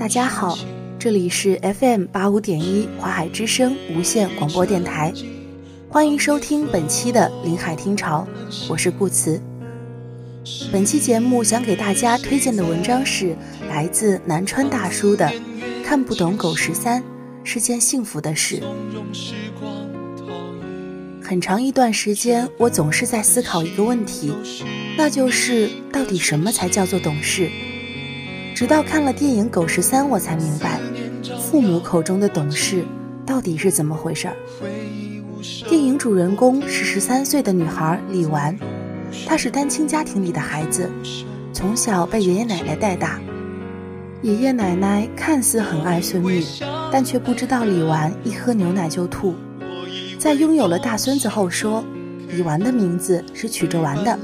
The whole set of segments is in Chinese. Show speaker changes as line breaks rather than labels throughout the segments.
大家好，这里是 FM 八五点一华海之声无线广播电台，欢迎收听本期的林海听潮，我是顾慈。本期节目想给大家推荐的文章是来自南川大叔的《看不懂狗十三是件幸福的事》。很长一段时间，我总是在思考一个问题，那就是到底什么才叫做懂事？直到看了电影《狗十三》，我才明白，父母口中的懂事到底是怎么回事儿。电影主人公是十三岁的女孩李纨，她是单亲家庭里的孩子，从小被爷爷奶奶带大。爷爷奶奶看似很爱孙女，但却不知道李纨一喝牛奶就吐。在拥有了大孙子后，说李纨的名字是取着玩的，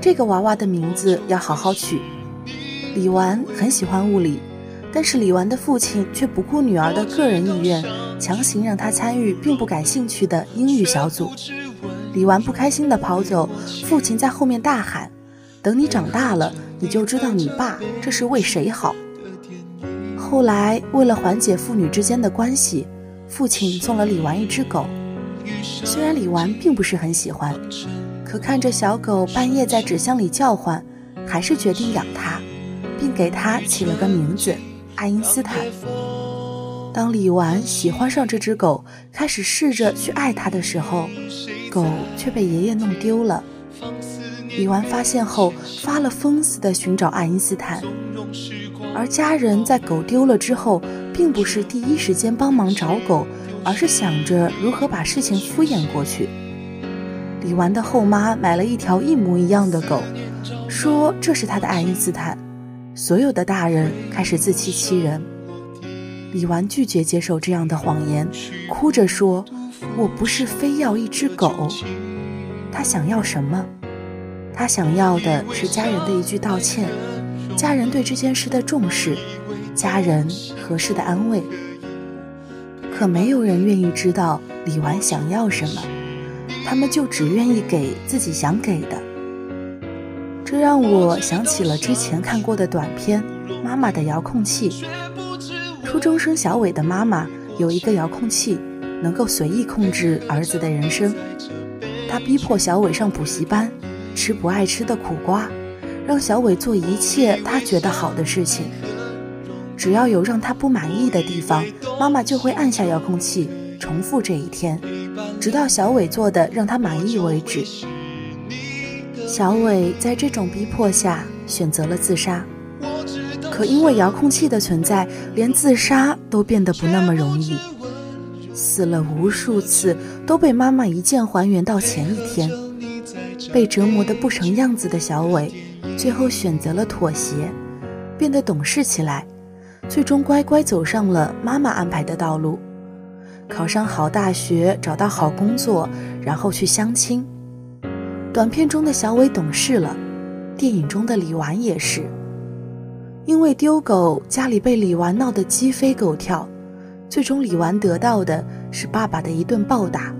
这个娃娃的名字要好好取。李纨很喜欢物理，但是李纨的父亲却不顾女儿的个人意愿，强行让她参与并不感兴趣的英语小组。李纨不开心地跑走，父亲在后面大喊：“等你长大了，你就知道你爸这是为谁好。”后来为了缓解父女之间的关系，父亲送了李纨一只狗。虽然李纨并不是很喜欢，可看着小狗半夜在纸箱里叫唤，还是决定养它，并给它起了个名字——爱因斯坦。当李纨喜欢上这只狗，开始试着去爱它的时候，狗却被爷爷弄丢了。李纨发现后，发了疯似的寻找爱因斯坦，而家人在狗丢了之后，并不是第一时间帮忙找狗。而是想着如何把事情敷衍过去。李纨的后妈买了一条一模一样的狗，说这是她的爱因斯坦。所有的大人开始自欺欺人。李纨拒绝接受这样的谎言，哭着说：“我不是非要一只狗。”他想要什么？他想要的是家人的一句道歉，家人对这件事的重视，家人合适的安慰。可没有人愿意知道李纨想要什么，他们就只愿意给自己想给的。这让我想起了之前看过的短片《妈妈的遥控器》。初中生小伟的妈妈有一个遥控器，能够随意控制儿子的人生。她逼迫小伟上补习班，吃不爱吃的苦瓜，让小伟做一切他觉得好的事情。只要有让他不满意的地方，妈妈就会按下遥控器，重复这一天，直到小伟做的让他满意为止。小伟在这种逼迫下选择了自杀，可因为遥控器的存在，连自杀都变得不那么容易。死了无数次，都被妈妈一键还原到前一天。被折磨得不成样子的小伟，最后选择了妥协，变得懂事起来。最终乖乖走上了妈妈安排的道路，考上好大学，找到好工作，然后去相亲。短片中的小伟懂事了，电影中的李纨也是。因为丢狗，家里被李纨闹得鸡飞狗跳，最终李纨得到的是爸爸的一顿暴打。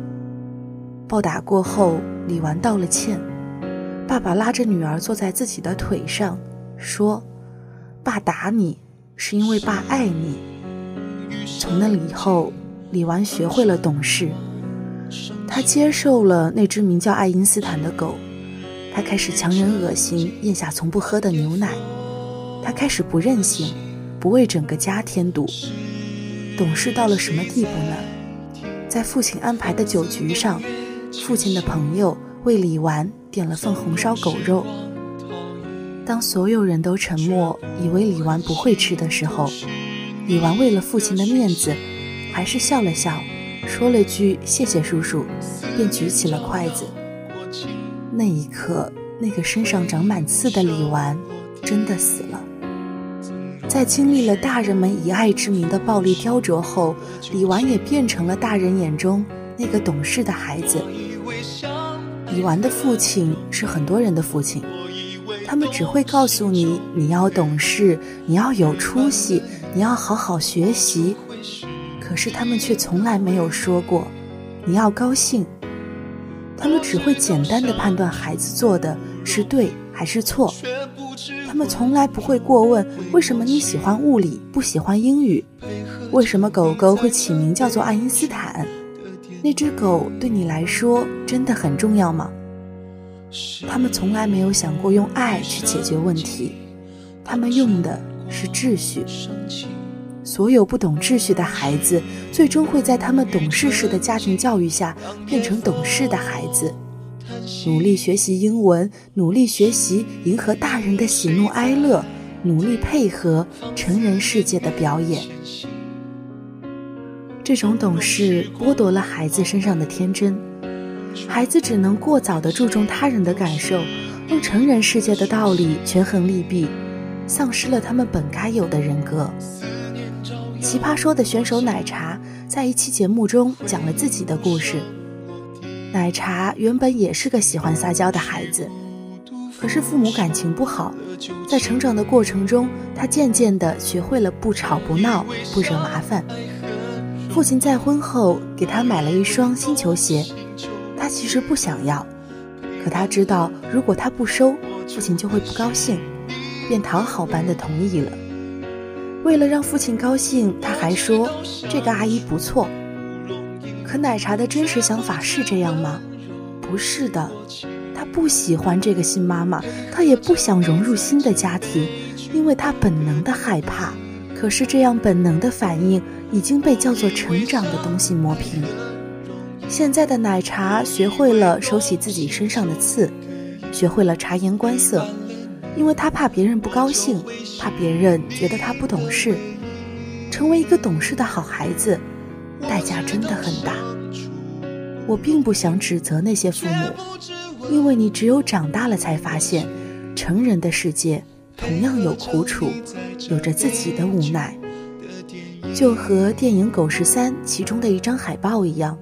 暴打过后，李纨道了歉，爸爸拉着女儿坐在自己的腿上，说：“爸打你。”是因为爸爱你。从那以后，李纨学会了懂事。他接受了那只名叫爱因斯坦的狗。他开始强忍恶心，咽下从不喝的牛奶。他开始不任性，不为整个家添堵。懂事到了什么地步呢？在父亲安排的酒局上，父亲的朋友为李纨点了份红烧狗肉。当所有人都沉默，以为李纨不会吃的时候，李纨为了父亲的面子，还是笑了笑，说了句“谢谢叔叔”，便举起了筷子。那一刻，那个身上长满刺的李纨真的死了。在经历了大人们以爱之名的暴力雕琢后，李纨也变成了大人眼中那个懂事的孩子。李纨的父亲是很多人的父亲。他们只会告诉你，你要懂事，你要有出息，你要好好学习。可是他们却从来没有说过，你要高兴。他们只会简单的判断孩子做的是对还是错，他们从来不会过问为什么你喜欢物理不喜欢英语，为什么狗狗会起名叫做爱因斯坦，那只狗对你来说真的很重要吗？他们从来没有想过用爱去解决问题，他们用的是秩序。所有不懂秩序的孩子，最终会在他们懂事时的家庭教育下变成懂事的孩子，努力学习英文，努力学习迎合大人的喜怒哀乐，努力配合成人世界的表演。这种懂事剥夺了孩子身上的天真，孩子只能过早的注重他人的感受，用成人世界的道理权衡利弊，丧失了他们本该有的人格。奇葩说的选手奶茶在一期节目中讲了自己的故事。奶茶原本也是个喜欢撒娇的孩子，可是父母感情不好，在成长的过程中，他渐渐地学会了不吵不闹、不惹麻烦。父亲再婚后给他买了一双新球鞋，他其实不想要，可他知道如果他不收，父亲就会不高兴，便讨好般的同意了。为了让父亲高兴，他还说这个阿姨不错。可奶茶的真实想法是这样吗？不是的，他不喜欢这个新妈妈，他也不想融入新的家庭，因为他本能的害怕。可是这样本能的反应已经被叫做成长的东西磨平。现在的奶茶学会了收起自己身上的刺，学会了察言观色。因为他怕别人不高兴，怕别人觉得他不懂事。成为一个懂事的好孩子，代价真的很大。我并不想指责那些父母，因为你只有长大了才发现，成人的世界同样有苦楚，有着自己的无奈。就和电影《狗十三》其中的一张海报一样，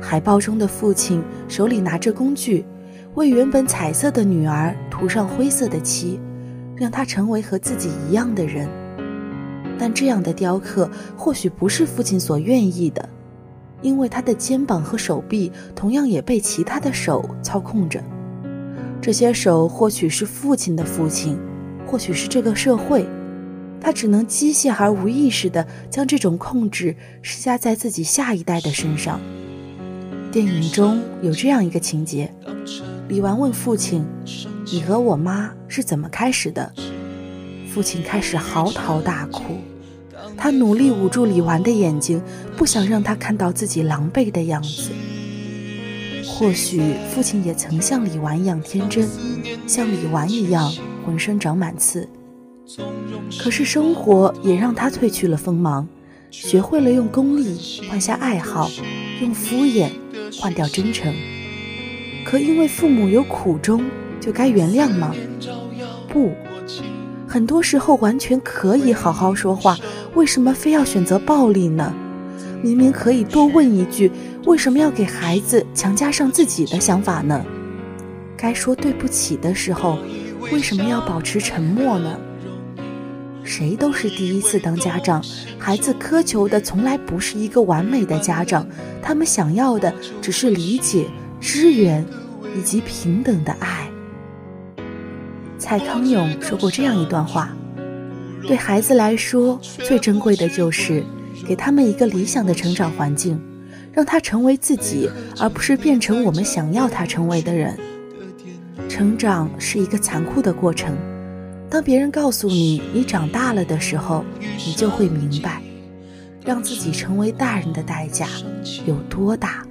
海报中的父亲手里拿着工具。为原本彩色的女儿涂上灰色的漆，让她成为和自己一样的人。但这样的雕刻或许不是父亲所愿意的，因为他的肩膀和手臂同样也被其他的手操控着。这些手或许是父亲的父亲，或许是这个社会，他只能机械而无意识地将这种控制施加在自己下一代的身上。电影中有这样一个情节。李纨问父亲：“你和我妈是怎么开始的？”父亲开始嚎啕大哭，他努力捂住李纨的眼睛，不想让她看到自己狼狈的样子。或许父亲也曾像李纨一样天真，像李纨一样浑身长满刺。可是生活也让他褪去了锋芒，学会了用功利换下爱好，用敷衍换掉真诚。可因为父母有苦衷，就该原谅吗？不，很多时候完全可以好好说话，为什么非要选择暴力呢？明明可以多问一句，为什么要给孩子强加上自己的想法呢？该说对不起的时候，为什么要保持沉默呢？谁都是第一次当家长，孩子苛求的从来不是一个完美的家长，他们想要的只是理解。支援以及平等的爱。蔡康永说过这样一段话：对孩子来说，最珍贵的就是给他们一个理想的成长环境，让他成为自己，而不是变成我们想要他成为的人。成长是一个残酷的过程，当别人告诉你你长大了的时候，你就会明白，让自己成为大人的代价有多大。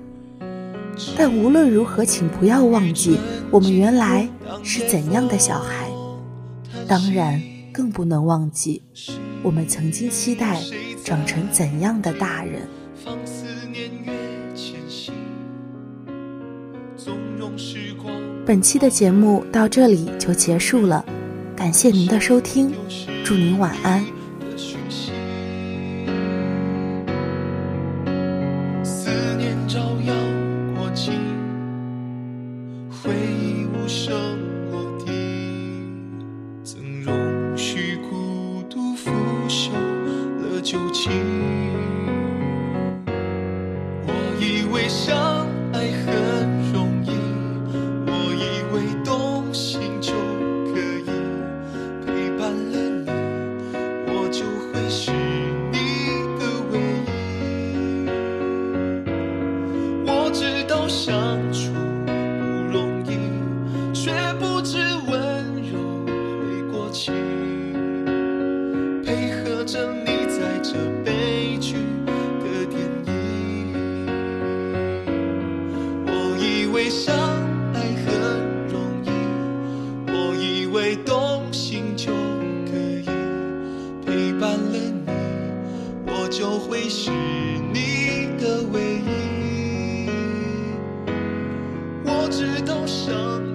但无论如何，请不要忘记我们原来是怎样的小孩。当然，更不能忘记我们曾经期待长成怎样的大人。本期的节目到这里就结束了，感谢您的收听，祝您晚安。相处不容易，却不知温柔会过期，配合着你在这悲剧的电影，
我以为相爱很容易，我以为
动心就可以陪伴了你，我就会是你的唯一。想。